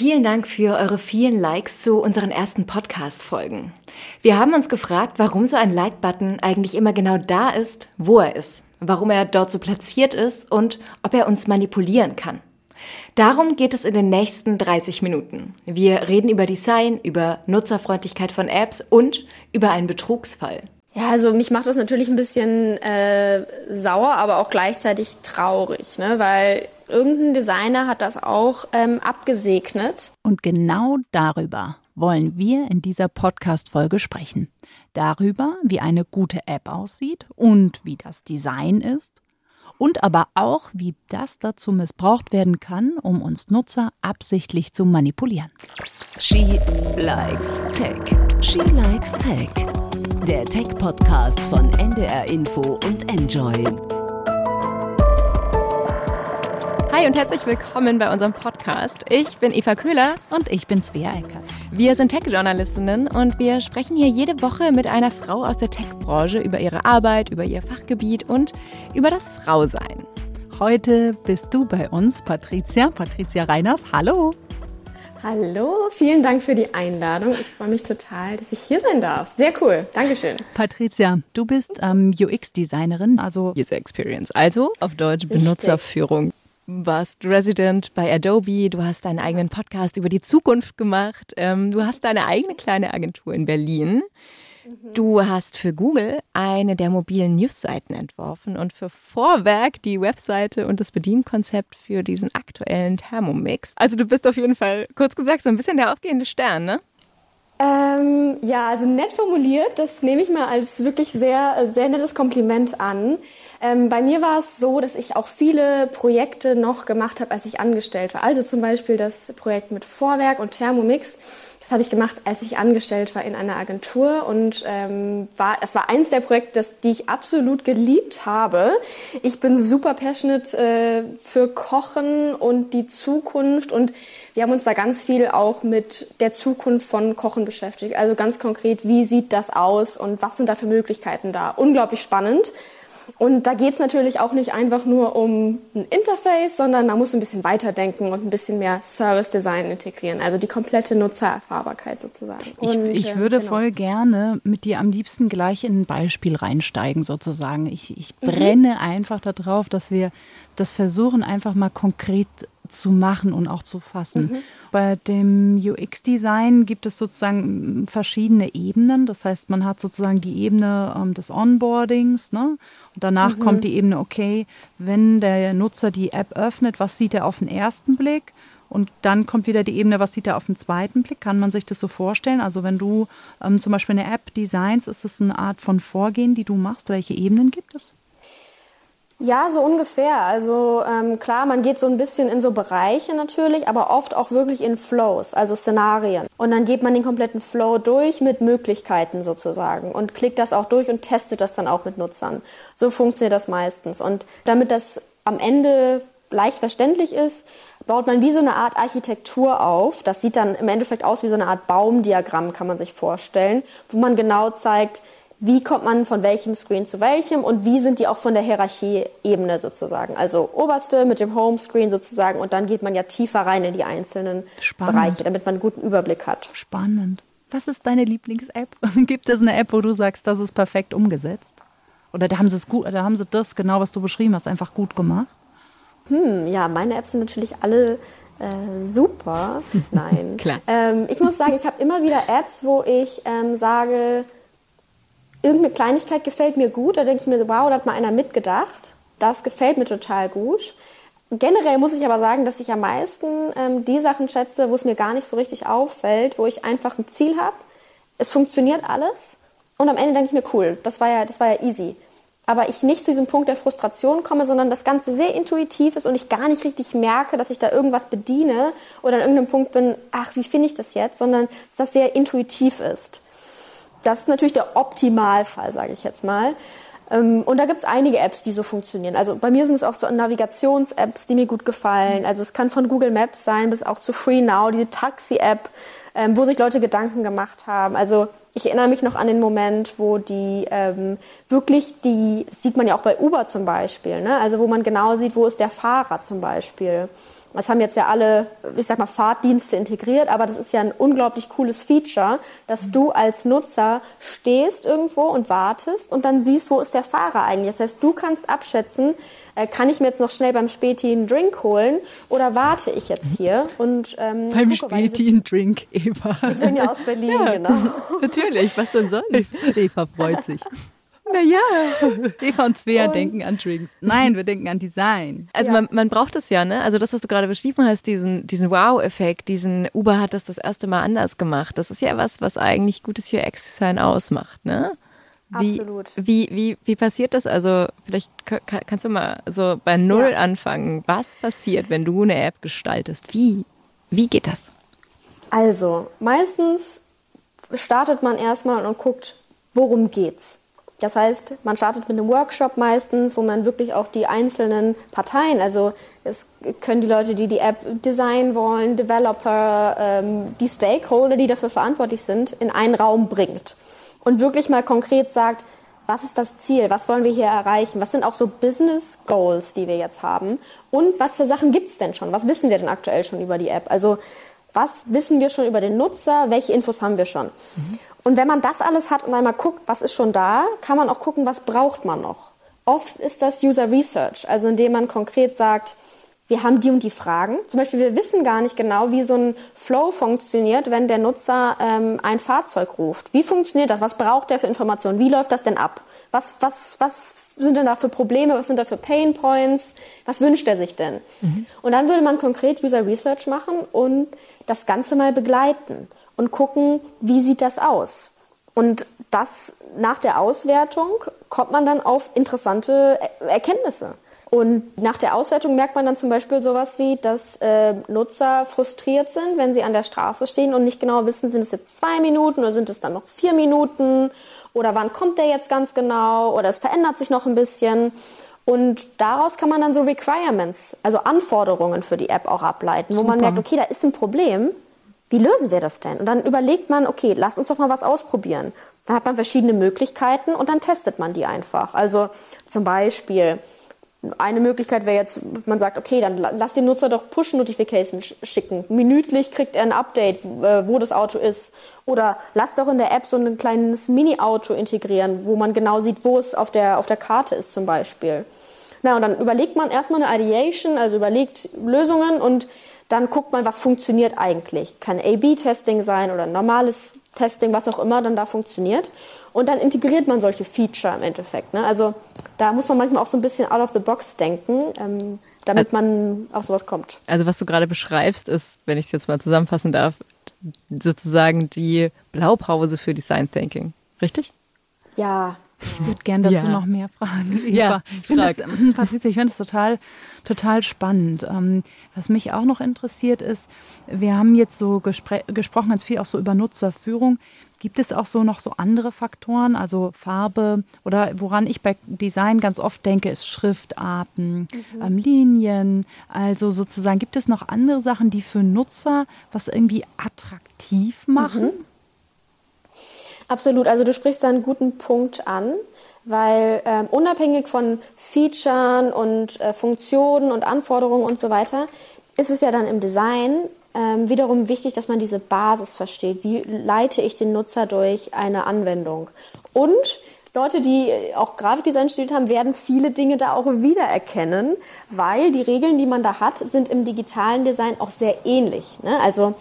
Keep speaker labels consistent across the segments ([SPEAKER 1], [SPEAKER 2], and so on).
[SPEAKER 1] Vielen Dank für eure vielen Likes zu unseren ersten Podcast-Folgen. Wir haben uns gefragt, warum so ein Like-Button eigentlich immer genau da ist, wo er ist, warum er dort so platziert ist und ob er uns manipulieren kann. Darum geht es in den nächsten 30 Minuten. Wir reden über Design, über Nutzerfreundlichkeit von Apps und über einen Betrugsfall.
[SPEAKER 2] Ja, also mich macht das natürlich ein bisschen äh, sauer, aber auch gleichzeitig traurig, ne? weil irgendein Designer hat das auch ähm, abgesegnet.
[SPEAKER 3] Und genau darüber wollen wir in dieser Podcast-Folge sprechen. Darüber, wie eine gute App aussieht und wie das Design ist. Und aber auch, wie das dazu missbraucht werden kann, um uns Nutzer absichtlich zu manipulieren.
[SPEAKER 4] She likes Tech. She likes Tech der Tech-Podcast von NDR Info und Enjoy.
[SPEAKER 1] Hi und herzlich willkommen bei unserem Podcast. Ich bin Eva Köhler
[SPEAKER 3] und ich bin Svea Eckert.
[SPEAKER 1] Wir sind Tech-Journalistinnen und wir sprechen hier jede Woche mit einer Frau aus der Tech-Branche über ihre Arbeit, über ihr Fachgebiet und über das Frausein.
[SPEAKER 3] Heute bist du bei uns, Patricia, Patricia Reiners. Hallo.
[SPEAKER 2] Hallo, vielen Dank für die Einladung. Ich freue mich total, dass ich hier sein darf. Sehr cool. Dankeschön.
[SPEAKER 3] Patricia, du bist ähm, UX-Designerin, also
[SPEAKER 1] User Experience, also auf Deutsch Richtig. Benutzerführung. Warst Resident bei Adobe, du hast deinen eigenen Podcast über die Zukunft gemacht, ähm, du hast deine eigene kleine Agentur in Berlin. Mhm. Du hast für Google eine der mobilen Newsseiten entworfen und für Vorwerk die Webseite und das Bedienkonzept für diesen aktuellen Thermomix. Also du bist auf jeden Fall, kurz gesagt, so ein bisschen der aufgehende Stern, ne?
[SPEAKER 2] Ähm, ja, also nett formuliert, das nehme ich mal als wirklich sehr, sehr nettes Kompliment an. Ähm, bei mir war es so, dass ich auch viele Projekte noch gemacht habe, als ich angestellt war. Also zum Beispiel das Projekt mit Vorwerk und Thermomix das habe ich gemacht, als ich angestellt war in einer Agentur und ähm, war, es war eins der Projekte, das, die ich absolut geliebt habe. Ich bin super passionate äh, für Kochen und die Zukunft und wir haben uns da ganz viel auch mit der Zukunft von Kochen beschäftigt. Also ganz konkret, wie sieht das aus und was sind da für Möglichkeiten da? Unglaublich spannend. Und da geht es natürlich auch nicht einfach nur um ein Interface, sondern man muss ein bisschen weiterdenken und ein bisschen mehr Service Design integrieren, also die komplette Nutzererfahrbarkeit sozusagen.
[SPEAKER 3] Ich,
[SPEAKER 2] und,
[SPEAKER 3] ich, würde genau. voll gerne mit dir am liebsten gleich in ein Beispiel reinsteigen sozusagen. Ich, ich brenne mhm. einfach darauf, dass wir das versuchen, einfach mal konkret zu machen und auch zu fassen. Mhm. Bei dem UX-Design gibt es sozusagen verschiedene Ebenen. Das heißt, man hat sozusagen die Ebene ähm, des Onboardings. Ne? Und danach mhm. kommt die Ebene, okay, wenn der Nutzer die App öffnet, was sieht er auf den ersten Blick? Und dann kommt wieder die Ebene, was sieht er auf den zweiten Blick? Kann man sich das so vorstellen? Also wenn du ähm, zum Beispiel eine App designst, ist es eine Art von Vorgehen, die du machst? Welche Ebenen gibt es?
[SPEAKER 2] Ja, so ungefähr. Also ähm, klar, man geht so ein bisschen in so Bereiche natürlich, aber oft auch wirklich in Flows, also Szenarien. Und dann geht man den kompletten Flow durch mit Möglichkeiten sozusagen und klickt das auch durch und testet das dann auch mit Nutzern. So funktioniert das meistens. Und damit das am Ende leicht verständlich ist, baut man wie so eine Art Architektur auf. Das sieht dann im Endeffekt aus wie so eine Art Baumdiagramm, kann man sich vorstellen, wo man genau zeigt, wie kommt man von welchem Screen zu welchem und wie sind die auch von der Hierarchieebene sozusagen. Also oberste mit dem Homescreen sozusagen und dann geht man ja tiefer rein in die einzelnen Spannend. Bereiche, damit man einen guten Überblick hat.
[SPEAKER 3] Spannend. Was ist deine Lieblings-App? Gibt es eine App, wo du sagst, das ist perfekt umgesetzt? Oder da haben sie es gut, da haben sie das genau, was du beschrieben hast, einfach gut gemacht?
[SPEAKER 2] Hm, ja, meine Apps sind natürlich alle äh, super. Nein. Klar. Ähm, ich muss sagen, ich habe immer wieder Apps, wo ich ähm, sage, irgendeine Kleinigkeit gefällt mir gut, da denke ich mir, wow, da hat mal einer mitgedacht. Das gefällt mir total gut. Generell muss ich aber sagen, dass ich am meisten ähm, die Sachen schätze, wo es mir gar nicht so richtig auffällt, wo ich einfach ein Ziel habe. Es funktioniert alles und am Ende denke ich mir, cool, das war ja, das war ja easy. Aber ich nicht zu diesem Punkt der Frustration komme, sondern das Ganze sehr intuitiv ist und ich gar nicht richtig merke, dass ich da irgendwas bediene oder an irgendeinem Punkt bin, ach, wie finde ich das jetzt, sondern dass das sehr intuitiv ist das ist natürlich der Optimalfall, sage ich jetzt mal. Ähm, und da gibt es einige Apps, die so funktionieren. Also bei mir sind es auch so Navigations-Apps, die mir gut gefallen. Also es kann von Google Maps sein bis auch zu Free Now, diese Taxi-App, ähm, wo sich Leute Gedanken gemacht haben. Also ich erinnere mich noch an den Moment, wo die ähm, wirklich die, sieht man ja auch bei Uber zum Beispiel, ne? also wo man genau sieht, wo ist der Fahrer zum Beispiel. Das haben jetzt ja alle, ich sag mal, Fahrtdienste integriert, aber das ist ja ein unglaublich cooles Feature, dass du als Nutzer stehst irgendwo und wartest und dann siehst, wo ist der Fahrer eigentlich. Das heißt, du kannst abschätzen, äh, kann ich mir jetzt noch schnell beim Späti einen Drink holen oder warte ich jetzt hier und
[SPEAKER 3] ähm, beim gucke, Späti einen Drink, Eva.
[SPEAKER 2] Ich bin ja aus Berlin, ja, genau.
[SPEAKER 1] Natürlich, was denn sonst?
[SPEAKER 3] Eva freut sich. Naja, Eva und Svea und denken an Drinks. Nein, wir denken an Design.
[SPEAKER 1] Also ja. man, man braucht es ja, ne? Also das, was du gerade beschrieben hast, diesen, diesen Wow-Effekt, diesen Uber hat das das erste Mal anders gemacht. Das ist ja was, was eigentlich gutes UX-Design ausmacht, ne? Wie,
[SPEAKER 2] Absolut.
[SPEAKER 1] Wie, wie, wie passiert das? Also vielleicht kannst du mal so bei Null ja. anfangen. Was passiert, wenn du eine App gestaltest? Wie, wie geht das?
[SPEAKER 2] Also, meistens startet man erstmal und guckt, worum geht's. Das heißt, man startet mit einem Workshop meistens, wo man wirklich auch die einzelnen Parteien, also es können die Leute, die die App designen wollen, Developer, ähm, die Stakeholder, die dafür verantwortlich sind, in einen Raum bringt und wirklich mal konkret sagt, was ist das Ziel, was wollen wir hier erreichen, was sind auch so Business Goals, die wir jetzt haben? Und was für Sachen gibt es denn schon, was wissen wir denn aktuell schon über die App, also was wissen wir schon über den Nutzer, welche Infos haben wir schon. Mhm. Und wenn man das alles hat und einmal guckt, was ist schon da, kann man auch gucken, was braucht man noch. Oft ist das User Research, also indem man konkret sagt, wir haben die und die Fragen. Zum Beispiel, wir wissen gar nicht genau, wie so ein Flow funktioniert, wenn der Nutzer ähm, ein Fahrzeug ruft. Wie funktioniert das? Was braucht der für Informationen? Wie läuft das denn ab? Was, was, was sind denn da für Probleme? Was sind da für Pain Points? Was wünscht er sich denn? Mhm. Und dann würde man konkret User Research machen und das Ganze mal begleiten und gucken, wie sieht das aus? Und das nach der Auswertung kommt man dann auf interessante Erkenntnisse. Und nach der Auswertung merkt man dann zum Beispiel sowas wie, dass äh, Nutzer frustriert sind, wenn sie an der Straße stehen und nicht genau wissen, sind es jetzt zwei Minuten oder sind es dann noch vier Minuten oder wann kommt der jetzt ganz genau oder es verändert sich noch ein bisschen. Und daraus kann man dann so Requirements, also Anforderungen für die App auch ableiten, wo Super. man merkt, okay, da ist ein Problem wie lösen wir das denn? Und dann überlegt man, okay, lass uns doch mal was ausprobieren. Dann hat man verschiedene Möglichkeiten und dann testet man die einfach. Also zum Beispiel, eine Möglichkeit wäre jetzt, man sagt, okay, dann lass dem Nutzer doch Push-Notifications schicken. Minütlich kriegt er ein Update, äh, wo das Auto ist. Oder lass doch in der App so ein kleines Mini-Auto integrieren, wo man genau sieht, wo es auf der, auf der Karte ist zum Beispiel. Na, und dann überlegt man erstmal eine Ideation, also überlegt Lösungen und dann guckt man, was funktioniert eigentlich. Kann A-B-Testing sein oder normales Testing, was auch immer dann da funktioniert. Und dann integriert man solche Feature im Endeffekt. Ne? Also da muss man manchmal auch so ein bisschen out of the box denken, ähm, damit man auf sowas kommt.
[SPEAKER 1] Also was du gerade beschreibst, ist, wenn ich es jetzt mal zusammenfassen darf, sozusagen die Blaupause für Design Thinking. Richtig?
[SPEAKER 2] Ja,
[SPEAKER 3] ich würde gerne dazu ja. noch mehr fragen.
[SPEAKER 1] Ja,
[SPEAKER 3] ich finde das, hm, Patricia, ich finde das total, total spannend. Ähm, was mich auch noch interessiert ist, wir haben jetzt so gesprochen ganz viel auch so über Nutzerführung. Gibt es auch so noch so andere Faktoren, also Farbe oder woran ich bei Design ganz oft denke, ist Schriftarten, mhm. ähm, Linien. Also sozusagen, gibt es noch andere Sachen, die für Nutzer was irgendwie attraktiv machen? Mhm.
[SPEAKER 2] Absolut, also du sprichst da einen guten Punkt an, weil ähm, unabhängig von Features und äh, Funktionen und Anforderungen und so weiter, ist es ja dann im Design ähm, wiederum wichtig, dass man diese Basis versteht. Wie leite ich den Nutzer durch eine Anwendung? Und Leute, die auch Grafikdesign studiert haben, werden viele Dinge da auch wiedererkennen, weil die Regeln, die man da hat, sind im digitalen Design auch sehr ähnlich. Ne? Also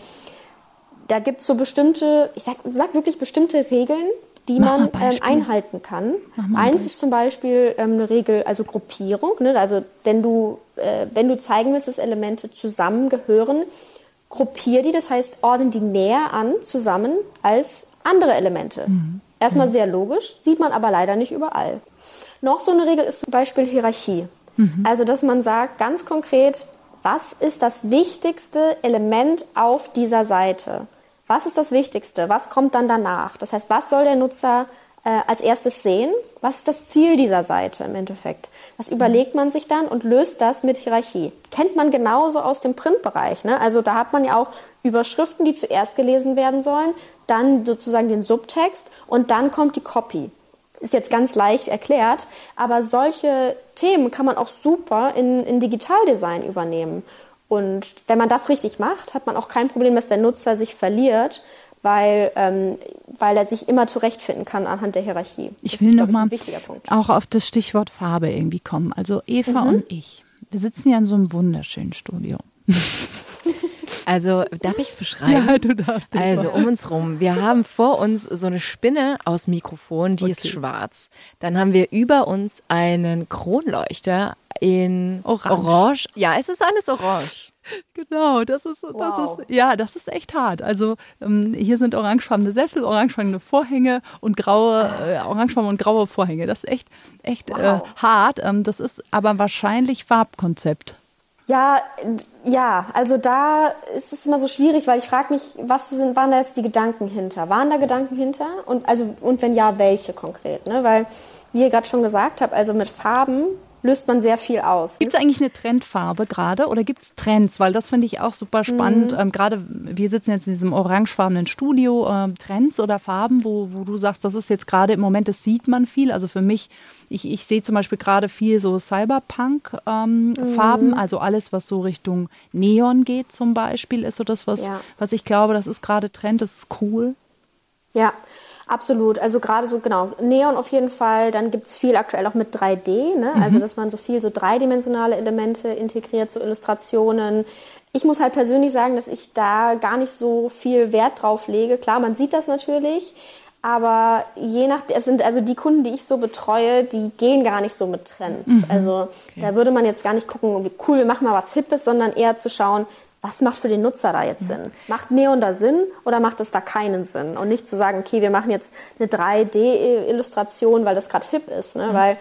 [SPEAKER 2] da gibt es so bestimmte, ich sag, sag wirklich bestimmte Regeln, die Mach man ähm, einhalten kann. Eins ist zum Beispiel ähm, eine Regel, also Gruppierung. Ne? Also wenn du, äh, wenn du zeigen willst, dass Elemente zusammengehören, gruppier die, das heißt, ordne die näher an zusammen als andere Elemente. Mhm. Erstmal mhm. sehr logisch, sieht man aber leider nicht überall. Noch so eine Regel ist zum Beispiel Hierarchie. Mhm. Also, dass man sagt, ganz konkret, was ist das wichtigste Element auf dieser Seite? Was ist das Wichtigste? Was kommt dann danach? Das heißt, was soll der Nutzer äh, als erstes sehen? Was ist das Ziel dieser Seite im Endeffekt? Das überlegt man sich dann und löst das mit Hierarchie. Kennt man genauso aus dem Printbereich. Ne? Also da hat man ja auch Überschriften, die zuerst gelesen werden sollen, dann sozusagen den Subtext und dann kommt die Copy. Ist jetzt ganz leicht erklärt, aber solche Themen kann man auch super in, in Digitaldesign übernehmen. Und wenn man das richtig macht, hat man auch kein Problem, dass der Nutzer sich verliert, weil, ähm, weil er sich immer zurechtfinden kann anhand der Hierarchie.
[SPEAKER 3] Das ich will nochmal auch auf das Stichwort Farbe irgendwie kommen. Also Eva mhm. und ich, wir sitzen ja in so einem wunderschönen Studio.
[SPEAKER 1] Also darf ich es beschreiben?
[SPEAKER 3] Ja, du darfst.
[SPEAKER 1] Also um uns rum. Wir haben vor uns so eine Spinne aus Mikrofon, die okay. ist schwarz. Dann haben wir über uns einen Kronleuchter in orange. orange. Ja, es ist alles orange.
[SPEAKER 3] Genau, das ist, das wow. ist, ja, das ist echt hart. Also ähm, hier sind orangefarbene Sessel, orangefarbene Vorhänge und graue, äh, orangefarbene und graue Vorhänge. Das ist echt, echt äh, wow. äh, hart. Ähm, das ist aber wahrscheinlich Farbkonzept.
[SPEAKER 2] Ja, ja, also da ist es immer so schwierig, weil ich frage mich, was sind, waren da jetzt die Gedanken hinter? Waren da Gedanken hinter? Und also und wenn ja, welche konkret? Ne? Weil, wie ihr gerade schon gesagt habt, also mit Farben löst man sehr viel aus.
[SPEAKER 3] Gibt es eigentlich eine Trendfarbe gerade oder gibt es Trends? Weil das finde ich auch super spannend. Mhm. Ähm, gerade wir sitzen jetzt in diesem orangefarbenen Studio. Ähm, Trends oder Farben, wo, wo du sagst, das ist jetzt gerade im Moment, das sieht man viel. Also für mich, ich, ich sehe zum Beispiel gerade viel so Cyberpunk-Farben. Ähm, mhm. Also alles, was so Richtung Neon geht zum Beispiel, ist so das, was, ja. was ich glaube, das ist gerade Trend, das ist cool.
[SPEAKER 2] Ja, Absolut, also gerade so, genau, Neon auf jeden Fall, dann gibt es viel aktuell auch mit 3D, ne? Mhm. also dass man so viel so dreidimensionale Elemente integriert, so Illustrationen. Ich muss halt persönlich sagen, dass ich da gar nicht so viel Wert drauf lege. Klar, man sieht das natürlich, aber je nach, es sind also die Kunden, die ich so betreue, die gehen gar nicht so mit Trends. Mhm. Also okay. da würde man jetzt gar nicht gucken, wie cool, wir machen mal was Hippes, sondern eher zu schauen, was macht für den Nutzer da jetzt Sinn? Macht Neon da Sinn oder macht es da keinen Sinn? Und nicht zu sagen, okay, wir machen jetzt eine 3D-Illustration, weil das gerade hip ist, ne? Mhm. weil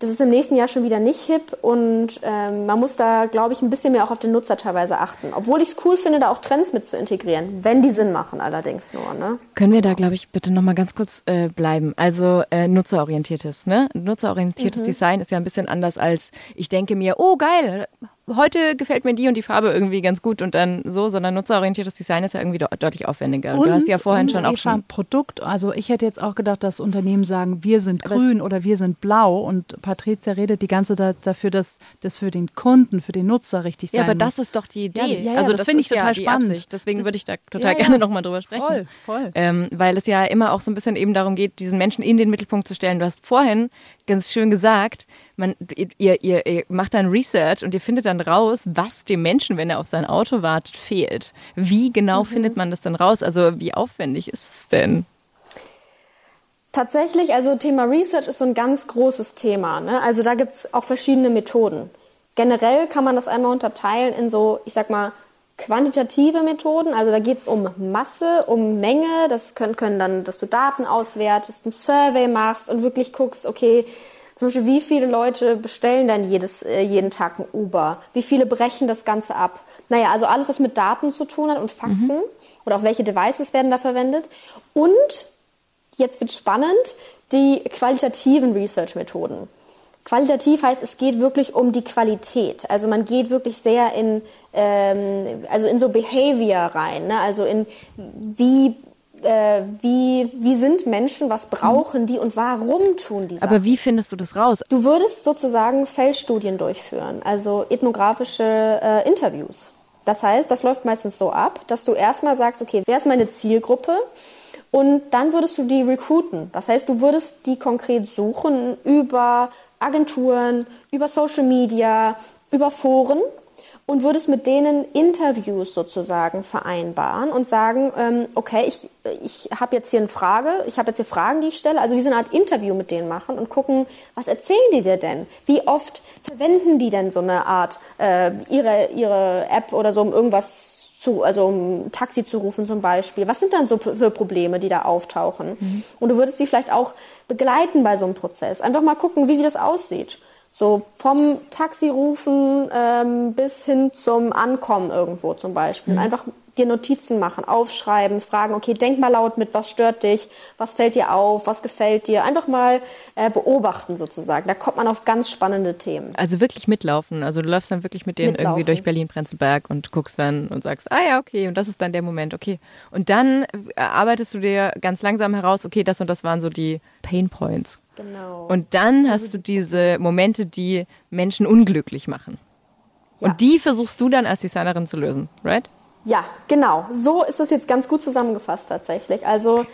[SPEAKER 2] das ist im nächsten Jahr schon wieder nicht hip und ähm, man muss da, glaube ich, ein bisschen mehr auch auf den Nutzer teilweise achten. Obwohl ich es cool finde, da auch Trends mit zu integrieren, wenn die Sinn machen allerdings nur. Ne?
[SPEAKER 1] Können wir da, glaube ich, bitte nochmal ganz kurz äh, bleiben? Also äh, nutzerorientiertes, ne? Nutzerorientiertes mhm. Design ist ja ein bisschen anders als ich denke mir, oh geil, heute gefällt mir die und die Farbe irgendwie ganz gut und dann so, sondern nutzerorientiertes Design ist ja irgendwie deutlich aufwendiger. Und, du hast ja vorhin schon auch schon
[SPEAKER 3] Produkt. Also ich hätte jetzt auch gedacht, dass Unternehmen sagen, wir sind grün oder wir sind blau und Patricia redet die ganze Zeit dafür, dass das für den Kunden, für den Nutzer richtig sein
[SPEAKER 1] Ja, aber
[SPEAKER 3] muss.
[SPEAKER 1] das ist doch die Idee.
[SPEAKER 3] Ja, ja, also das, das finde ich total ja spannend. Absicht.
[SPEAKER 1] Deswegen würde ich da total gerne nochmal drüber sprechen. Voll, voll. Ähm, weil es ja immer auch so ein bisschen eben darum geht, diesen Menschen in den Mittelpunkt zu stellen. Du hast vorhin ganz schön gesagt, man, ihr, ihr, ihr macht dann Research und ihr findet dann raus, was dem Menschen, wenn er auf sein Auto wartet, fehlt. Wie genau mhm. findet man das dann raus? Also wie aufwendig ist es denn?
[SPEAKER 2] Tatsächlich, also Thema Research ist so ein ganz großes Thema. Ne? Also da gibt es auch verschiedene Methoden. Generell kann man das einmal unterteilen in so, ich sag mal, quantitative Methoden. Also da geht es um Masse, um Menge. Das können, können dann, dass du Daten auswertest, ein Survey machst und wirklich guckst, okay, zum Beispiel, wie viele Leute bestellen denn jedes, äh, jeden Tag ein Uber? Wie viele brechen das Ganze ab? Naja, also alles, was mit Daten zu tun hat und Fakten mhm. oder auch welche Devices werden da verwendet. Und jetzt wird spannend, die qualitativen Research-Methoden. Qualitativ heißt, es geht wirklich um die Qualität. Also man geht wirklich sehr in, ähm, also in so Behavior rein. Ne? Also in wie äh, wie, wie sind Menschen, was brauchen die und warum tun die
[SPEAKER 1] Aber wie findest du das raus?
[SPEAKER 2] Du würdest sozusagen Feldstudien durchführen, also ethnografische äh, Interviews. Das heißt, das läuft meistens so ab, dass du erstmal sagst, okay, wer ist meine Zielgruppe? Und dann würdest du die recruiten. Das heißt, du würdest die konkret suchen über Agenturen, über Social Media, über Foren und würdest mit denen Interviews sozusagen vereinbaren und sagen, ähm, okay, ich, ich habe jetzt hier eine Frage, ich habe jetzt hier Fragen, die ich stelle, also wie so eine Art Interview mit denen machen und gucken, was erzählen die dir denn? Wie oft verwenden die denn so eine Art, äh, ihre, ihre App oder so, um irgendwas zu, also um ein Taxi zu rufen zum Beispiel. Was sind dann so für Probleme, die da auftauchen? Mhm. Und du würdest die vielleicht auch begleiten bei so einem Prozess. Einfach mal gucken, wie sie das aussieht. So vom Taxi rufen ähm, bis hin zum Ankommen irgendwo zum Beispiel. Mhm. Einfach dir Notizen machen, aufschreiben, fragen, okay, denk mal laut mit, was stört dich, was fällt dir auf, was gefällt dir. Einfach mal äh, beobachten sozusagen. Da kommt man auf ganz spannende Themen.
[SPEAKER 1] Also wirklich mitlaufen. Also du läufst dann wirklich mit denen mitlaufen. irgendwie durch Berlin-Prenzlberg und guckst dann und sagst, ah ja, okay, und das ist dann der Moment, okay. Und dann arbeitest du dir ganz langsam heraus, okay, das und das waren so die Pain Points.
[SPEAKER 2] Genau.
[SPEAKER 1] Und dann hast also, du diese Momente, die Menschen unglücklich machen. Und die versuchst du dann als Designerin zu lösen, right?
[SPEAKER 2] Ja, genau. So ist es jetzt ganz gut zusammengefasst tatsächlich. Also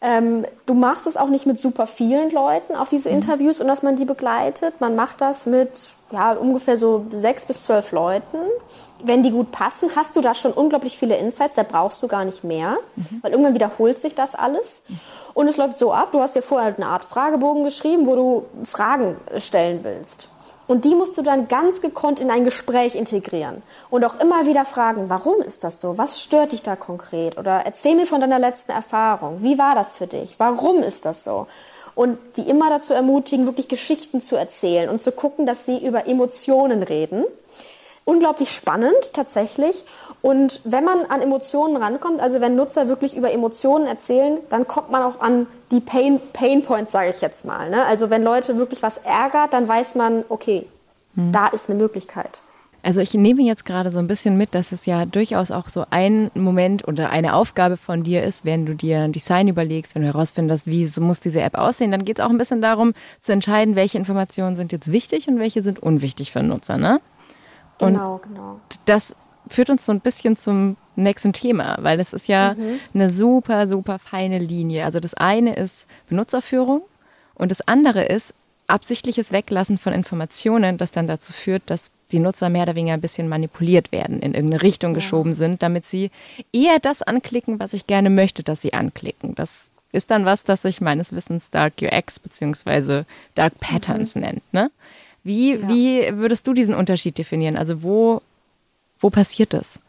[SPEAKER 2] ähm, du machst es auch nicht mit super vielen Leuten, auch diese mhm. Interviews und dass man die begleitet. Man macht das mit ja, ungefähr so sechs bis zwölf Leuten. Wenn die gut passen, hast du da schon unglaublich viele Insights, da brauchst du gar nicht mehr, mhm. weil irgendwann wiederholt sich das alles. Und es läuft so ab, du hast dir vorher eine Art Fragebogen geschrieben, wo du Fragen stellen willst. Und die musst du dann ganz gekonnt in ein Gespräch integrieren und auch immer wieder fragen, warum ist das so? Was stört dich da konkret? Oder erzähl mir von deiner letzten Erfahrung. Wie war das für dich? Warum ist das so? Und die immer dazu ermutigen, wirklich Geschichten zu erzählen und zu gucken, dass sie über Emotionen reden. Unglaublich spannend tatsächlich. Und wenn man an Emotionen rankommt, also wenn Nutzer wirklich über Emotionen erzählen, dann kommt man auch an die Pain, Pain Points, sage ich jetzt mal. Ne? Also wenn Leute wirklich was ärgert, dann weiß man, okay, hm. da ist eine Möglichkeit.
[SPEAKER 1] Also ich nehme jetzt gerade so ein bisschen mit, dass es ja durchaus auch so ein Moment oder eine Aufgabe von dir ist, wenn du dir ein Design überlegst, wenn du herausfindest, wie so muss diese App aussehen, dann geht es auch ein bisschen darum zu entscheiden, welche Informationen sind jetzt wichtig und welche sind unwichtig für den Nutzer, ne?
[SPEAKER 2] Genau, und genau.
[SPEAKER 1] Das führt uns so ein bisschen zum nächsten Thema, weil es ist ja mhm. eine super, super feine Linie. Also das eine ist Benutzerführung und das andere ist absichtliches Weglassen von Informationen, das dann dazu führt, dass die Nutzer mehr oder weniger ein bisschen manipuliert werden, in irgendeine Richtung geschoben sind, damit sie eher das anklicken, was ich gerne möchte, dass sie anklicken. Das ist dann was, das sich meines Wissens Dark UX bzw. Dark Patterns mhm. nennt. Ne? Wie, ja. wie würdest du diesen Unterschied definieren? Also wo, wo passiert das?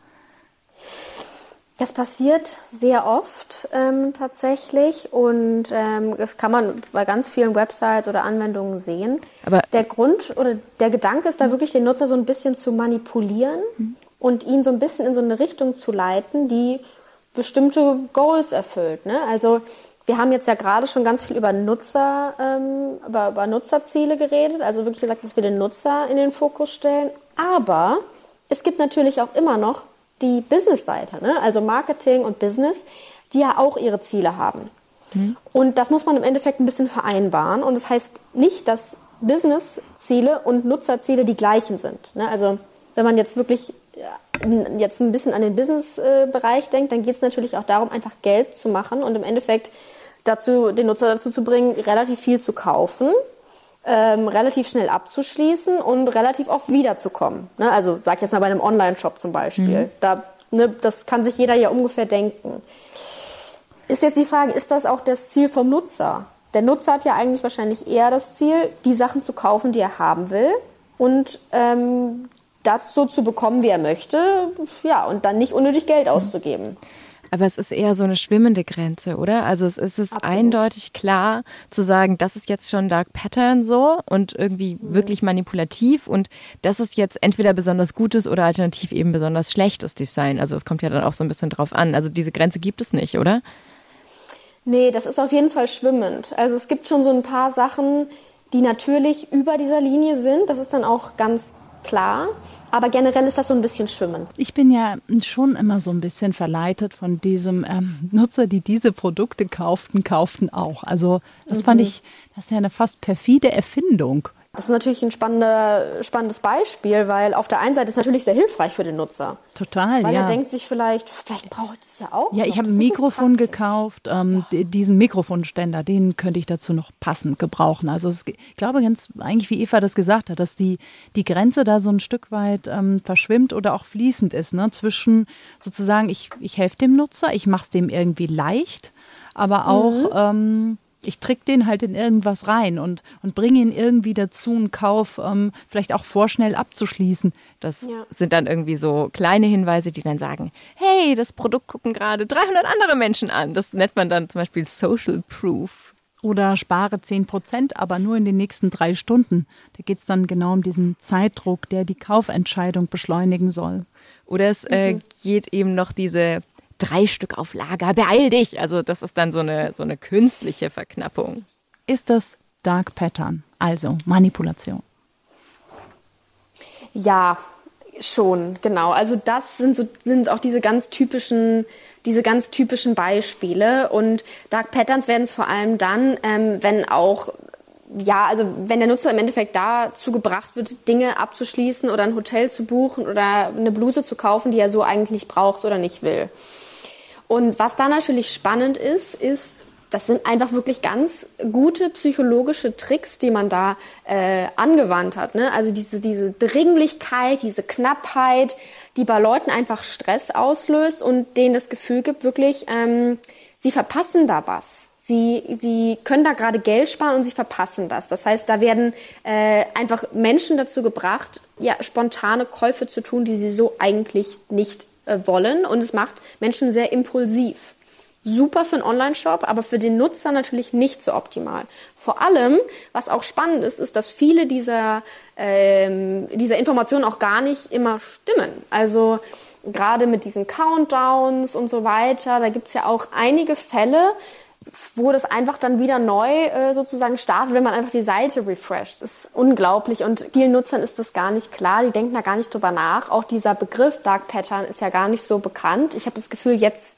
[SPEAKER 2] Das passiert sehr oft ähm, tatsächlich und ähm, das kann man bei ganz vielen Websites oder Anwendungen sehen. Aber der Grund oder der Gedanke ist da wirklich, den Nutzer so ein bisschen zu manipulieren mhm. und ihn so ein bisschen in so eine Richtung zu leiten, die bestimmte Goals erfüllt. Ne? Also wir haben jetzt ja gerade schon ganz viel über Nutzer, ähm, über, über Nutzerziele geredet, also wirklich gesagt, dass wir den Nutzer in den Fokus stellen. Aber es gibt natürlich auch immer noch die Business-Seite, ne? also Marketing und Business, die ja auch ihre Ziele haben. Mhm. Und das muss man im Endeffekt ein bisschen vereinbaren. Und das heißt nicht, dass Business-Ziele und Nutzerziele die gleichen sind. Ne? Also wenn man jetzt wirklich jetzt ein bisschen an den Business-Bereich denkt, dann geht es natürlich auch darum, einfach Geld zu machen und im Endeffekt dazu, den Nutzer dazu zu bringen, relativ viel zu kaufen ähm, relativ schnell abzuschließen und relativ oft wiederzukommen. Ne? Also sag jetzt mal bei einem Online-Shop zum Beispiel. Mhm. Da, ne, das kann sich jeder ja ungefähr denken. Ist jetzt die Frage, ist das auch das Ziel vom Nutzer? Der Nutzer hat ja eigentlich wahrscheinlich eher das Ziel, die Sachen zu kaufen, die er haben will und ähm, das so zu bekommen, wie er möchte, ja, und dann nicht unnötig Geld auszugeben.
[SPEAKER 1] Aber es ist eher so eine schwimmende Grenze, oder? Also es ist es eindeutig klar zu sagen, das ist jetzt schon Dark Pattern so und irgendwie mhm. wirklich manipulativ und das ist jetzt entweder besonders gutes oder alternativ eben besonders schlechtes Design. Also es kommt ja dann auch so ein bisschen drauf an. Also diese Grenze gibt es nicht, oder?
[SPEAKER 2] Nee, das ist auf jeden Fall schwimmend. Also es gibt schon so ein paar Sachen, die natürlich über dieser Linie sind. Das ist dann auch ganz klar. Aber generell ist das so ein bisschen Schwimmen.
[SPEAKER 3] Ich bin ja schon immer so ein bisschen verleitet von diesem ähm, Nutzer, die diese Produkte kauften, kauften auch. Also das mhm. fand ich, das ist ja eine fast perfide Erfindung.
[SPEAKER 2] Das ist natürlich ein spannender, spannendes Beispiel, weil auf der einen Seite ist es natürlich sehr hilfreich für den Nutzer.
[SPEAKER 3] Total,
[SPEAKER 2] weil
[SPEAKER 3] ja.
[SPEAKER 2] er denkt sich vielleicht, vielleicht brauche ich das ja auch.
[SPEAKER 3] Ja, ich habe ein Mikrofon gekauft, ähm, ja. diesen Mikrofonständer, den könnte ich dazu noch passend gebrauchen. Also es, ich glaube ganz eigentlich, wie Eva das gesagt hat, dass die, die Grenze da so ein Stück weit ähm, verschwimmt oder auch fließend ist, ne? zwischen sozusagen, ich, ich helfe dem Nutzer, ich mache es dem irgendwie leicht, aber auch... Mhm. Ähm, ich trick den halt in irgendwas rein und, und bringe ihn irgendwie dazu, einen Kauf ähm, vielleicht auch vorschnell abzuschließen.
[SPEAKER 1] Das ja. sind dann irgendwie so kleine Hinweise, die dann sagen, hey, das Produkt gucken gerade 300 andere Menschen an. Das nennt man dann zum Beispiel Social Proof.
[SPEAKER 3] Oder spare 10 Prozent, aber nur in den nächsten drei Stunden. Da geht es dann genau um diesen Zeitdruck, der die Kaufentscheidung beschleunigen soll.
[SPEAKER 1] Oder es äh, mhm. geht eben noch diese drei Stück auf Lager, beeil dich. Also das ist dann so eine, so eine künstliche Verknappung.
[SPEAKER 3] Ist das Dark Pattern, also Manipulation?
[SPEAKER 2] Ja, schon, genau. Also das sind so sind auch diese ganz typischen diese ganz typischen Beispiele und Dark Patterns werden es vor allem dann, ähm, wenn auch ja, also wenn der Nutzer im Endeffekt dazu gebracht wird, Dinge abzuschließen oder ein Hotel zu buchen oder eine Bluse zu kaufen, die er so eigentlich braucht oder nicht will. Und was da natürlich spannend ist, ist, das sind einfach wirklich ganz gute psychologische Tricks, die man da äh, angewandt hat. Ne? Also diese, diese Dringlichkeit, diese Knappheit, die bei Leuten einfach Stress auslöst und denen das Gefühl gibt, wirklich, ähm, sie verpassen da was. Sie, sie können da gerade Geld sparen und sie verpassen das. Das heißt, da werden äh, einfach Menschen dazu gebracht, ja, spontane Käufe zu tun, die sie so eigentlich nicht äh, wollen. Und es macht Menschen sehr impulsiv super für einen Online-Shop, aber für den Nutzer natürlich nicht so optimal. Vor allem, was auch spannend ist, ist, dass viele dieser, ähm, dieser Informationen auch gar nicht immer stimmen. Also gerade mit diesen Countdowns und so weiter, da gibt es ja auch einige Fälle, wo das einfach dann wieder neu äh, sozusagen startet, wenn man einfach die Seite refresht. Das ist unglaublich und vielen Nutzern ist das gar nicht klar, die denken da gar nicht drüber nach. Auch dieser Begriff Dark Pattern ist ja gar nicht so bekannt. Ich habe das Gefühl, jetzt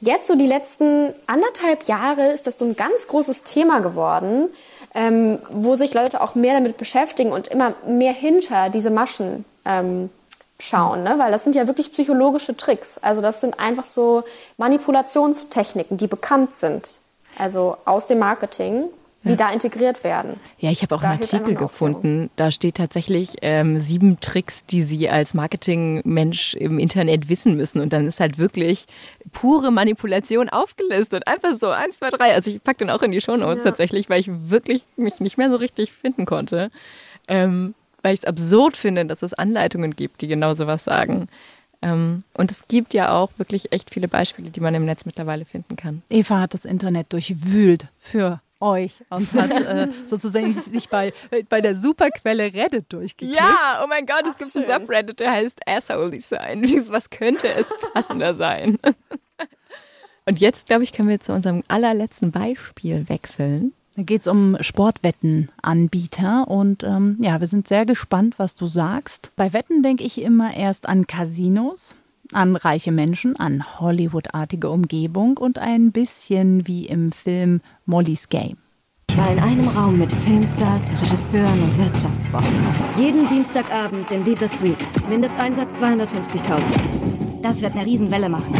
[SPEAKER 2] jetzt so die letzten anderthalb Jahre ist das so ein ganz großes Thema geworden, ähm, wo sich Leute auch mehr damit beschäftigen und immer mehr hinter diese Maschen ähm, schauen, ne? weil das sind ja wirklich psychologische Tricks. Also das sind einfach so Manipulationstechniken, die bekannt sind, also aus dem Marketing die ja. da integriert werden.
[SPEAKER 1] Ja, ich habe auch da einen Artikel gefunden. Da steht tatsächlich ähm, sieben Tricks, die Sie als Marketingmensch im Internet wissen müssen. Und dann ist halt wirklich pure Manipulation aufgelistet. Einfach so eins, zwei, drei. Also ich packe den auch in die Shownotes ja. tatsächlich, weil ich wirklich mich nicht mehr so richtig finden konnte. Ähm, weil ich es absurd finde, dass es Anleitungen gibt, die genau sowas sagen. Ähm, und es gibt ja auch wirklich echt viele Beispiele, die man im Netz mittlerweile finden kann.
[SPEAKER 3] Eva hat das Internet durchwühlt für euch und hat äh, sozusagen sich bei, bei der Superquelle Reddit durchgeklickt.
[SPEAKER 1] Ja, oh mein Gott, es Ach, gibt schön. einen Subreddit, der heißt Asshole Design. Was könnte es passender sein? Und jetzt, glaube ich, können wir zu unserem allerletzten Beispiel wechseln.
[SPEAKER 3] Da geht es um Sportwettenanbieter und ähm, ja, wir sind sehr gespannt, was du sagst. Bei Wetten denke ich immer erst an Casinos, an reiche Menschen, an Hollywood-artige Umgebung und ein bisschen wie im Film Molly's Game.
[SPEAKER 5] Ich war in einem Raum mit Filmstars, Regisseuren und Wirtschaftsbossen. Jeden Dienstagabend in dieser Suite. Mindesteinsatz 250.000. Das wird eine Riesenwelle machen.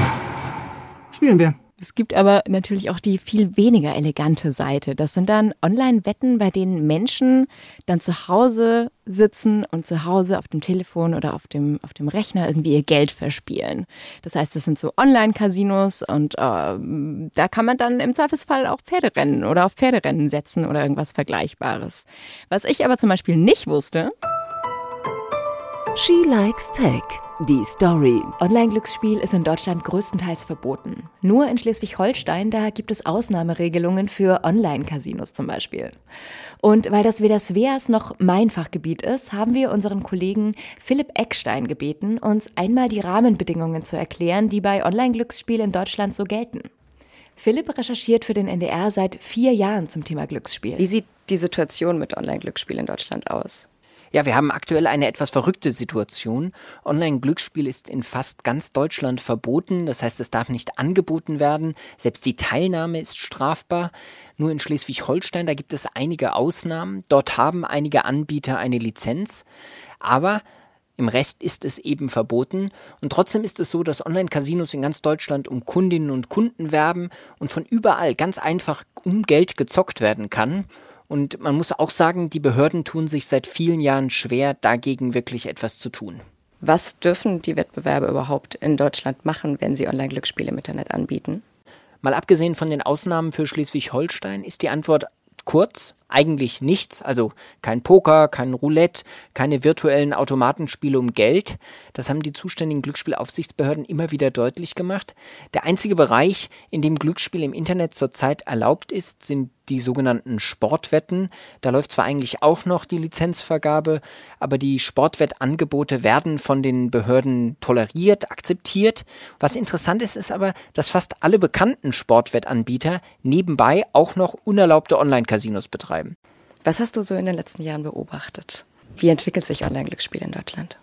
[SPEAKER 6] Spielen wir.
[SPEAKER 1] Es gibt aber natürlich auch die viel weniger elegante Seite. Das sind dann Online-Wetten, bei denen Menschen dann zu Hause sitzen und zu Hause auf dem Telefon oder auf dem, auf dem Rechner irgendwie ihr Geld verspielen. Das heißt, das sind so Online-Casinos und äh, da kann man dann im Zweifelsfall auch Pferderennen oder auf Pferderennen setzen oder irgendwas Vergleichbares. Was ich aber zum Beispiel nicht wusste.
[SPEAKER 4] She likes Tech. Die Story.
[SPEAKER 1] Online-Glücksspiel ist in Deutschland größtenteils verboten. Nur in Schleswig-Holstein, da gibt es Ausnahmeregelungen für Online-Casinos zum Beispiel. Und weil das weder Sveas noch mein Fachgebiet ist, haben wir unseren Kollegen Philipp Eckstein gebeten, uns einmal die Rahmenbedingungen zu erklären, die bei Online-Glücksspiel in Deutschland so gelten. Philipp recherchiert für den NDR seit vier Jahren zum Thema Glücksspiel.
[SPEAKER 7] Wie sieht die Situation mit Online-Glücksspiel in Deutschland aus?
[SPEAKER 8] Ja, wir haben aktuell eine etwas verrückte Situation. Online-Glücksspiel ist in fast ganz Deutschland verboten. Das heißt, es darf nicht angeboten werden. Selbst die Teilnahme ist strafbar. Nur in Schleswig-Holstein, da gibt es einige Ausnahmen. Dort haben einige Anbieter eine Lizenz. Aber im Rest ist es eben verboten. Und trotzdem ist es so, dass Online-Casinos in ganz Deutschland um Kundinnen und Kunden werben und von überall ganz einfach um Geld gezockt werden kann. Und man muss auch sagen, die Behörden tun sich seit vielen Jahren schwer, dagegen wirklich etwas zu tun.
[SPEAKER 7] Was dürfen die Wettbewerbe überhaupt in Deutschland machen, wenn sie Online-Glücksspiele im Internet anbieten?
[SPEAKER 8] Mal abgesehen von den Ausnahmen für Schleswig-Holstein ist die Antwort kurz, eigentlich nichts, also kein Poker, kein Roulette, keine virtuellen Automatenspiele um Geld. Das haben die zuständigen Glücksspielaufsichtsbehörden immer wieder deutlich gemacht. Der einzige Bereich, in dem Glücksspiel im Internet zurzeit erlaubt ist, sind die sogenannten Sportwetten. Da läuft zwar eigentlich auch noch die Lizenzvergabe, aber die Sportwettangebote werden von den Behörden toleriert, akzeptiert. Was interessant ist, ist aber, dass fast alle bekannten Sportwettanbieter nebenbei auch noch unerlaubte Online-Casinos betreiben.
[SPEAKER 7] Was hast du so in den letzten Jahren beobachtet? Wie entwickelt sich Online-Glücksspiel in Deutschland?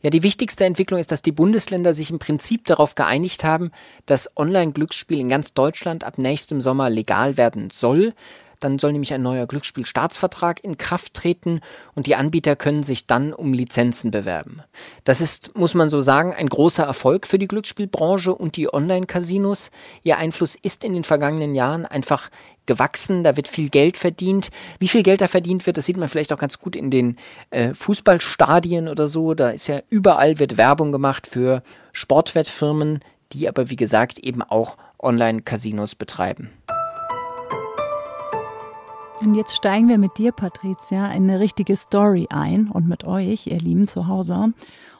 [SPEAKER 8] Ja, die wichtigste Entwicklung ist, dass die Bundesländer sich im Prinzip darauf geeinigt haben, dass Online-Glücksspiel in ganz Deutschland ab nächstem Sommer legal werden soll. Dann soll nämlich ein neuer Glücksspielstaatsvertrag in Kraft treten und die Anbieter können sich dann um Lizenzen bewerben. Das ist, muss man so sagen, ein großer Erfolg für die Glücksspielbranche und die Online-Casinos. Ihr Einfluss ist in den vergangenen Jahren einfach gewachsen, da wird viel Geld verdient. Wie viel Geld da verdient wird, das sieht man vielleicht auch ganz gut in den äh, Fußballstadien oder so. Da ist ja überall wird Werbung gemacht für Sportwettfirmen, die aber wie gesagt eben auch Online-Casinos betreiben.
[SPEAKER 3] Und jetzt steigen wir mit dir, Patricia, in eine richtige Story ein und mit euch, ihr Lieben zu Hause.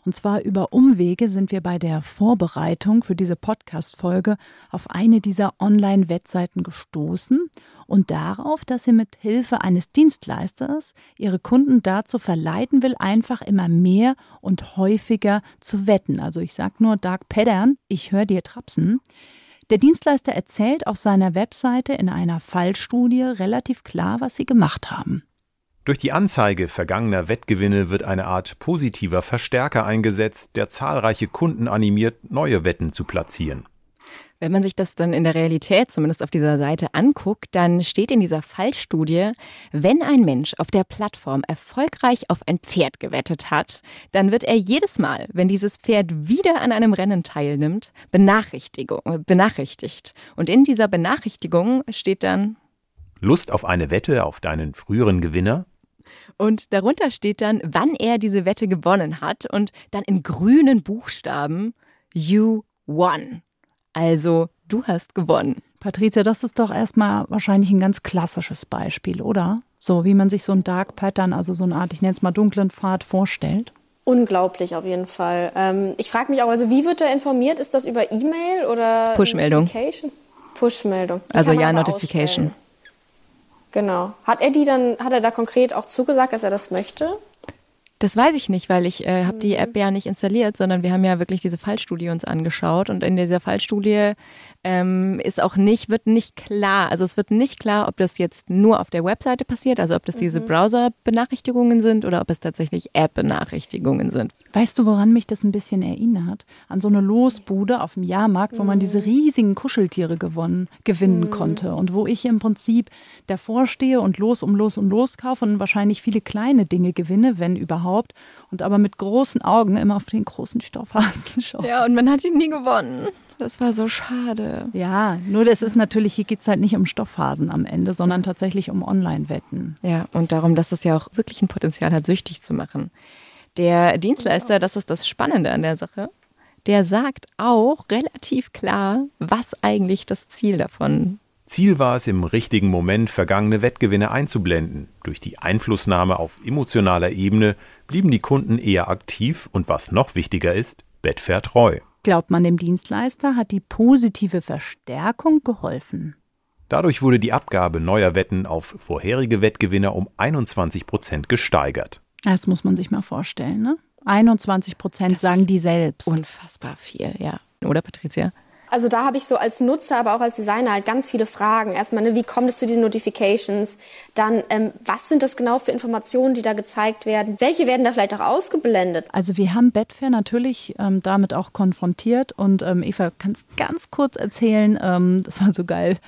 [SPEAKER 3] Und zwar über Umwege sind wir bei der Vorbereitung für diese Podcast-Folge auf eine dieser Online-Wettseiten gestoßen und darauf, dass sie mit Hilfe eines Dienstleisters ihre Kunden dazu verleiten will, einfach immer mehr und häufiger zu wetten. Also ich sag nur Dark Pattern, ich höre dir trapsen. Der Dienstleister erzählt auf seiner Webseite in einer Fallstudie relativ klar, was sie gemacht haben.
[SPEAKER 9] Durch die Anzeige vergangener Wettgewinne wird eine Art positiver Verstärker eingesetzt, der zahlreiche Kunden animiert, neue Wetten zu platzieren.
[SPEAKER 1] Wenn man sich das dann in der Realität zumindest auf dieser Seite anguckt, dann steht in dieser Fallstudie, wenn ein Mensch auf der Plattform erfolgreich auf ein Pferd gewettet hat, dann wird er jedes Mal, wenn dieses Pferd wieder an einem Rennen teilnimmt, benachrichtigt. Und in dieser Benachrichtigung steht dann
[SPEAKER 9] Lust auf eine Wette auf deinen früheren Gewinner?
[SPEAKER 1] Und darunter steht dann, wann er diese Wette gewonnen hat und dann in grünen Buchstaben You won. Also, du hast gewonnen.
[SPEAKER 3] Patricia, das ist doch erstmal wahrscheinlich ein ganz klassisches Beispiel, oder? So wie man sich so ein Dark Pattern, also so eine Art, ich nenne es mal dunklen Pfad, vorstellt.
[SPEAKER 2] Unglaublich auf jeden Fall. Ähm, ich frage mich auch, also wie wird er informiert? Ist das über E-Mail oder
[SPEAKER 1] Push-Meldung?
[SPEAKER 2] Push-Meldung.
[SPEAKER 1] Also ja, Notification. Ausstellen.
[SPEAKER 2] Genau. Hat er die dann, hat er da konkret auch zugesagt, dass er das möchte?
[SPEAKER 1] Das weiß ich nicht, weil ich äh, habe die App ja nicht installiert, sondern wir haben ja wirklich diese Fallstudie uns angeschaut und in dieser Fallstudie ähm, ist auch nicht, wird nicht klar, also es wird nicht klar, ob das jetzt nur auf der Webseite passiert, also ob das diese mhm. Browser-Benachrichtigungen sind oder ob es tatsächlich App-Benachrichtigungen sind.
[SPEAKER 3] Weißt du, woran mich das ein bisschen erinnert? An so eine Losbude auf dem Jahrmarkt, wo man diese mhm. riesigen Kuscheltiere gewonnen, gewinnen mhm. konnte und wo ich im Prinzip davor stehe und los um los und los kaufe und wahrscheinlich viele kleine Dinge gewinne, wenn überhaupt, und aber mit großen Augen immer auf den großen Stoffhasen schaue.
[SPEAKER 1] Ja, und man hat ihn nie gewonnen. Das war so schade.
[SPEAKER 3] Ja, nur das ist natürlich, hier geht es halt nicht um Stoffphasen am Ende, sondern tatsächlich um Online-Wetten.
[SPEAKER 1] Ja, und darum, dass es ja auch wirklich ein Potenzial hat, süchtig zu machen. Der Dienstleister, das ist das Spannende an der Sache, der sagt auch relativ klar, was eigentlich das Ziel davon
[SPEAKER 9] Ziel war es, im richtigen Moment vergangene Wettgewinne einzublenden. Durch die Einflussnahme auf emotionaler Ebene blieben die Kunden eher aktiv und was noch wichtiger ist, bettvertreu.
[SPEAKER 3] Glaubt man dem Dienstleister, hat die positive Verstärkung geholfen.
[SPEAKER 9] Dadurch wurde die Abgabe neuer Wetten auf vorherige Wettgewinner um 21 Prozent gesteigert.
[SPEAKER 3] Das muss man sich mal vorstellen, ne? 21 Prozent sagen die selbst.
[SPEAKER 1] Unfassbar viel, ja. Oder Patricia?
[SPEAKER 2] Also da habe ich so als Nutzer, aber auch als Designer halt ganz viele Fragen. Erstmal, ne, wie kommt es zu diesen Notifications? Dann, ähm, was sind das genau für Informationen, die da gezeigt werden? Welche werden da vielleicht auch ausgeblendet?
[SPEAKER 3] Also wir haben Betfair natürlich ähm, damit auch konfrontiert und ähm, Eva, kannst ganz kurz erzählen, ähm, das war so geil,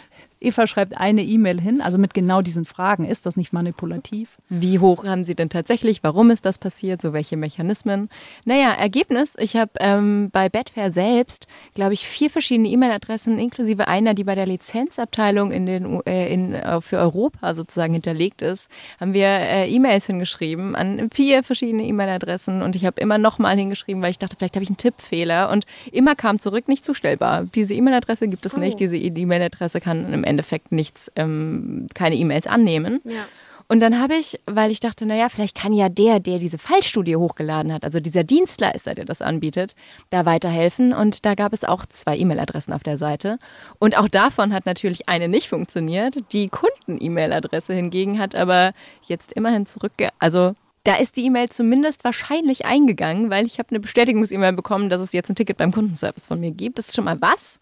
[SPEAKER 3] Eva schreibt eine E-Mail hin, also mit genau diesen Fragen. Ist das nicht manipulativ?
[SPEAKER 1] Wie hoch haben Sie denn tatsächlich? Warum ist das passiert? So welche Mechanismen? Naja, Ergebnis, ich habe ähm, bei Betfair selbst, glaube ich, vier verschiedene E-Mail-Adressen, inklusive einer, die bei der Lizenzabteilung in den, äh, in, äh, für Europa sozusagen hinterlegt ist, haben wir äh, E-Mails hingeschrieben an vier verschiedene E-Mail-Adressen und ich habe immer nochmal hingeschrieben, weil ich dachte, vielleicht habe ich einen Tippfehler und immer kam zurück, nicht zustellbar. Diese E-Mail-Adresse gibt es oh. nicht, diese E-Mail-Adresse kann im Endeffekt nichts, ähm, keine E-Mails annehmen. Ja. Und dann habe ich, weil ich dachte, naja, vielleicht kann ja der, der diese Fallstudie hochgeladen hat, also dieser Dienstleister, der das anbietet, da weiterhelfen. Und da gab es auch zwei E-Mail-Adressen auf der Seite. Und auch davon hat natürlich eine nicht funktioniert. Die Kunden-E-Mail-Adresse hingegen hat aber jetzt immerhin zurückge... Also da ist die E-Mail zumindest wahrscheinlich eingegangen, weil ich habe eine Bestätigungs-E-Mail bekommen, dass es jetzt ein Ticket beim Kundenservice von mir gibt. Das ist schon mal was.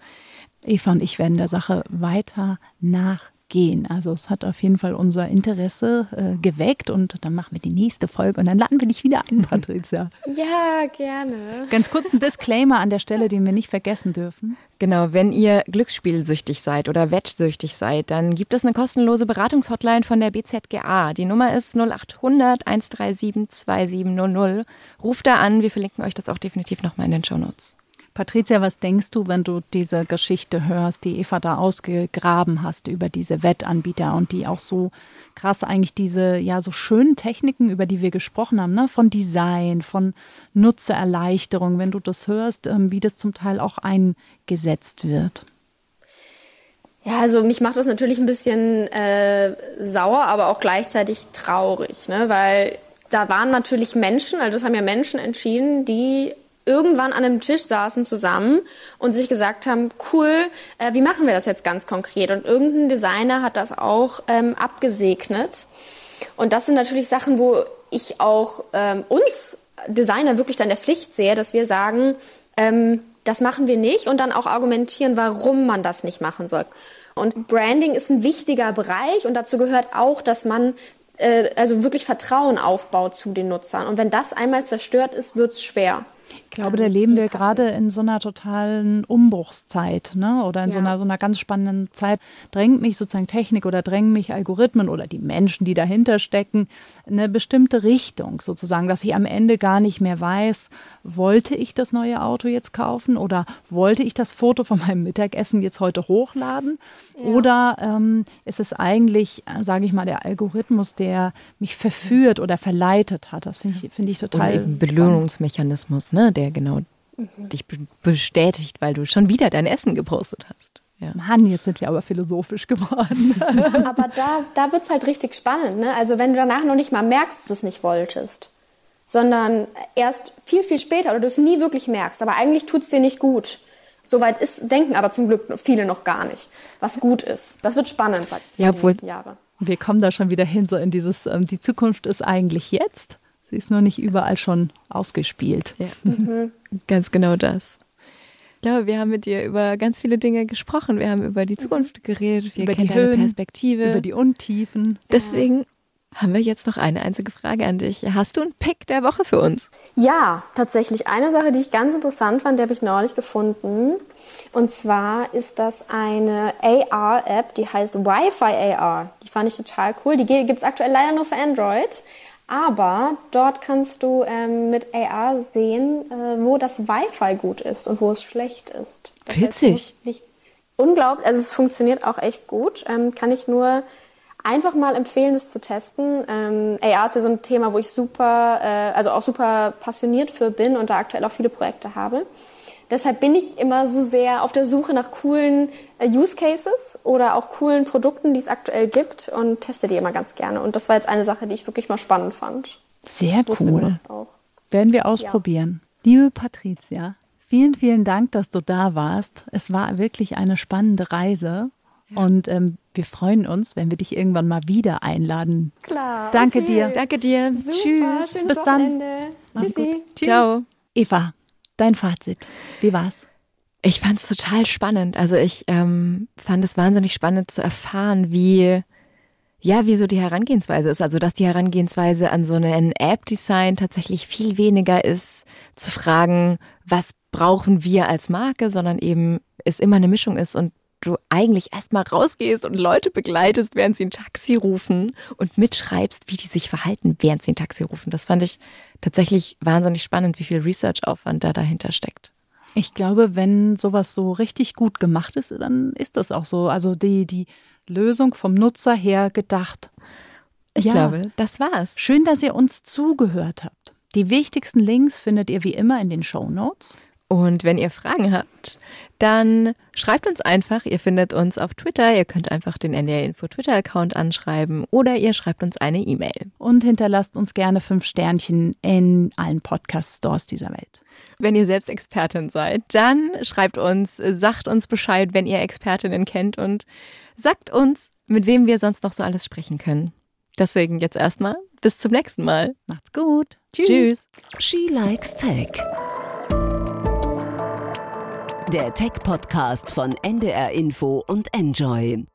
[SPEAKER 3] Eva und ich werden der Sache weiter nachgehen gehen. Also es hat auf jeden Fall unser Interesse äh, geweckt und dann machen wir die nächste Folge und dann laden wir dich wieder ein, Patricia.
[SPEAKER 2] ja, gerne.
[SPEAKER 3] Ganz kurz ein Disclaimer an der Stelle, den wir nicht vergessen dürfen.
[SPEAKER 1] Genau, wenn ihr glücksspielsüchtig seid oder wettsüchtig seid, dann gibt es eine kostenlose Beratungshotline von der BZGA. Die Nummer ist 0800 137 2700. Ruft da an, wir verlinken euch das auch definitiv nochmal in den Show Notes.
[SPEAKER 3] Patricia, was denkst du, wenn du diese Geschichte hörst, die Eva da ausgegraben hast über diese Wettanbieter und die auch so krass eigentlich diese ja so schönen Techniken, über die wir gesprochen haben, ne, von Design, von Nutzererleichterung, wenn du das hörst, ähm, wie das zum Teil auch eingesetzt wird?
[SPEAKER 2] Ja, also mich macht das natürlich ein bisschen äh, sauer, aber auch gleichzeitig traurig, ne? weil da waren natürlich Menschen, also das haben ja Menschen entschieden, die irgendwann an einem Tisch saßen zusammen und sich gesagt haben, cool, äh, wie machen wir das jetzt ganz konkret? Und irgendein Designer hat das auch ähm, abgesegnet. Und das sind natürlich Sachen, wo ich auch ähm, uns Designer wirklich dann der Pflicht sehe, dass wir sagen, ähm, das machen wir nicht und dann auch argumentieren, warum man das nicht machen soll. Und Branding ist ein wichtiger Bereich und dazu gehört auch, dass man äh, also wirklich Vertrauen aufbaut zu den Nutzern. Und wenn das einmal zerstört ist, wird es schwer.
[SPEAKER 3] Ich glaube, da leben wir gerade in so einer totalen Umbruchszeit, ne? Oder in ja. so, einer, so einer ganz spannenden Zeit. Drängt mich sozusagen Technik oder drängen mich Algorithmen oder die Menschen, die dahinter stecken, eine bestimmte Richtung sozusagen, dass ich am Ende gar nicht mehr weiß, wollte ich das neue Auto jetzt kaufen oder wollte ich das Foto von meinem Mittagessen jetzt heute hochladen? Ja. Oder ähm, ist es eigentlich, sage ich mal, der Algorithmus, der mich verführt oder verleitet hat? Das finde ich, find ich total.
[SPEAKER 1] Oder eben Belohnungsmechanismus, ne? Der genau mhm. dich bestätigt, weil du schon wieder dein Essen gepostet hast.
[SPEAKER 3] Ja. Mann, jetzt sind wir aber philosophisch geworden.
[SPEAKER 2] aber da, da wird es halt richtig spannend. Ne? Also wenn du danach noch nicht mal merkst, dass du es nicht wolltest, sondern erst viel, viel später oder du es nie wirklich merkst, aber eigentlich tut es dir nicht gut. Soweit ist, denken aber zum Glück viele noch gar nicht, was gut ist. Das wird spannend, sag
[SPEAKER 3] ich, ja, obwohl, Jahre. Wir kommen da schon wieder hin, so in dieses, ähm, die Zukunft ist eigentlich jetzt. Sie ist nur nicht überall schon ausgespielt. Ja.
[SPEAKER 1] Mhm. Ganz genau das. Ich glaube, wir haben mit dir über ganz viele Dinge gesprochen. Wir haben über die Zukunft geredet, wir über kennen die Höhen, Perspektive.
[SPEAKER 3] Über die Untiefen.
[SPEAKER 1] Deswegen haben wir jetzt noch eine einzige Frage an dich. Hast du einen Pick der Woche für uns?
[SPEAKER 2] Ja, tatsächlich. Eine Sache, die ich ganz interessant fand, die habe ich neulich gefunden. Und zwar ist das eine AR-App, die heißt Wi-Fi AR. Die fand ich total cool. Die gibt es aktuell leider nur für Android. Aber dort kannst du ähm, mit AR sehen, äh, wo das Wi-Fi gut ist und wo es schlecht ist.
[SPEAKER 1] Das Witzig. Nicht
[SPEAKER 2] unglaublich. Also es funktioniert auch echt gut. Ähm, kann ich nur einfach mal empfehlen, das zu testen. Ähm, AR ist ja so ein Thema, wo ich super, äh, also auch super passioniert für bin und da aktuell auch viele Projekte habe. Deshalb bin ich immer so sehr auf der Suche nach coolen äh, Use Cases oder auch coolen Produkten, die es aktuell gibt und teste die immer ganz gerne. Und das war jetzt eine Sache, die ich wirklich mal spannend fand.
[SPEAKER 3] Sehr cool. Werden wir ausprobieren. Ja. Liebe Patricia, vielen, vielen Dank, dass du da warst. Es war wirklich eine spannende Reise. Ja. Und ähm, wir freuen uns, wenn wir dich irgendwann mal wieder einladen.
[SPEAKER 2] Klar.
[SPEAKER 3] Danke okay. dir.
[SPEAKER 1] Danke dir.
[SPEAKER 2] Super, Tschüss.
[SPEAKER 3] Bis dann.
[SPEAKER 2] Tschüssi.
[SPEAKER 3] Ciao. Eva, Dein Fazit, wie war's?
[SPEAKER 1] Ich fand es total spannend. Also ich ähm, fand es wahnsinnig spannend zu erfahren, wie ja, wie so die Herangehensweise ist. Also dass die Herangehensweise an so einen App-Design tatsächlich viel weniger ist, zu fragen, was brauchen wir als Marke, sondern eben es immer eine Mischung ist und du eigentlich erstmal rausgehst und Leute begleitest, während sie ein Taxi rufen und mitschreibst, wie die sich verhalten, während sie ein Taxi rufen. Das fand ich tatsächlich wahnsinnig spannend, wie viel Research-Aufwand da dahinter steckt.
[SPEAKER 3] Ich glaube, wenn sowas so richtig gut gemacht ist, dann ist das auch so. Also die, die Lösung vom Nutzer her gedacht.
[SPEAKER 1] Ich ja. glaube, das war's.
[SPEAKER 3] Schön, dass ihr uns zugehört habt. Die wichtigsten Links findet ihr wie immer in den Show Notes.
[SPEAKER 1] Und wenn ihr Fragen habt, dann schreibt uns einfach. Ihr findet uns auf Twitter. Ihr könnt einfach den NDR Info Twitter-Account anschreiben oder ihr schreibt uns eine E-Mail.
[SPEAKER 3] Und hinterlasst uns gerne fünf Sternchen in allen Podcast-Stores dieser Welt.
[SPEAKER 1] Wenn ihr selbst Expertin seid, dann schreibt uns, sagt uns Bescheid, wenn ihr Expertinnen kennt und sagt uns, mit wem wir sonst noch so alles sprechen können. Deswegen jetzt erstmal bis zum nächsten Mal.
[SPEAKER 3] Macht's gut.
[SPEAKER 1] Tschüss. Tschüss.
[SPEAKER 4] She likes Tech. Der Tech-Podcast von NDR Info und Enjoy.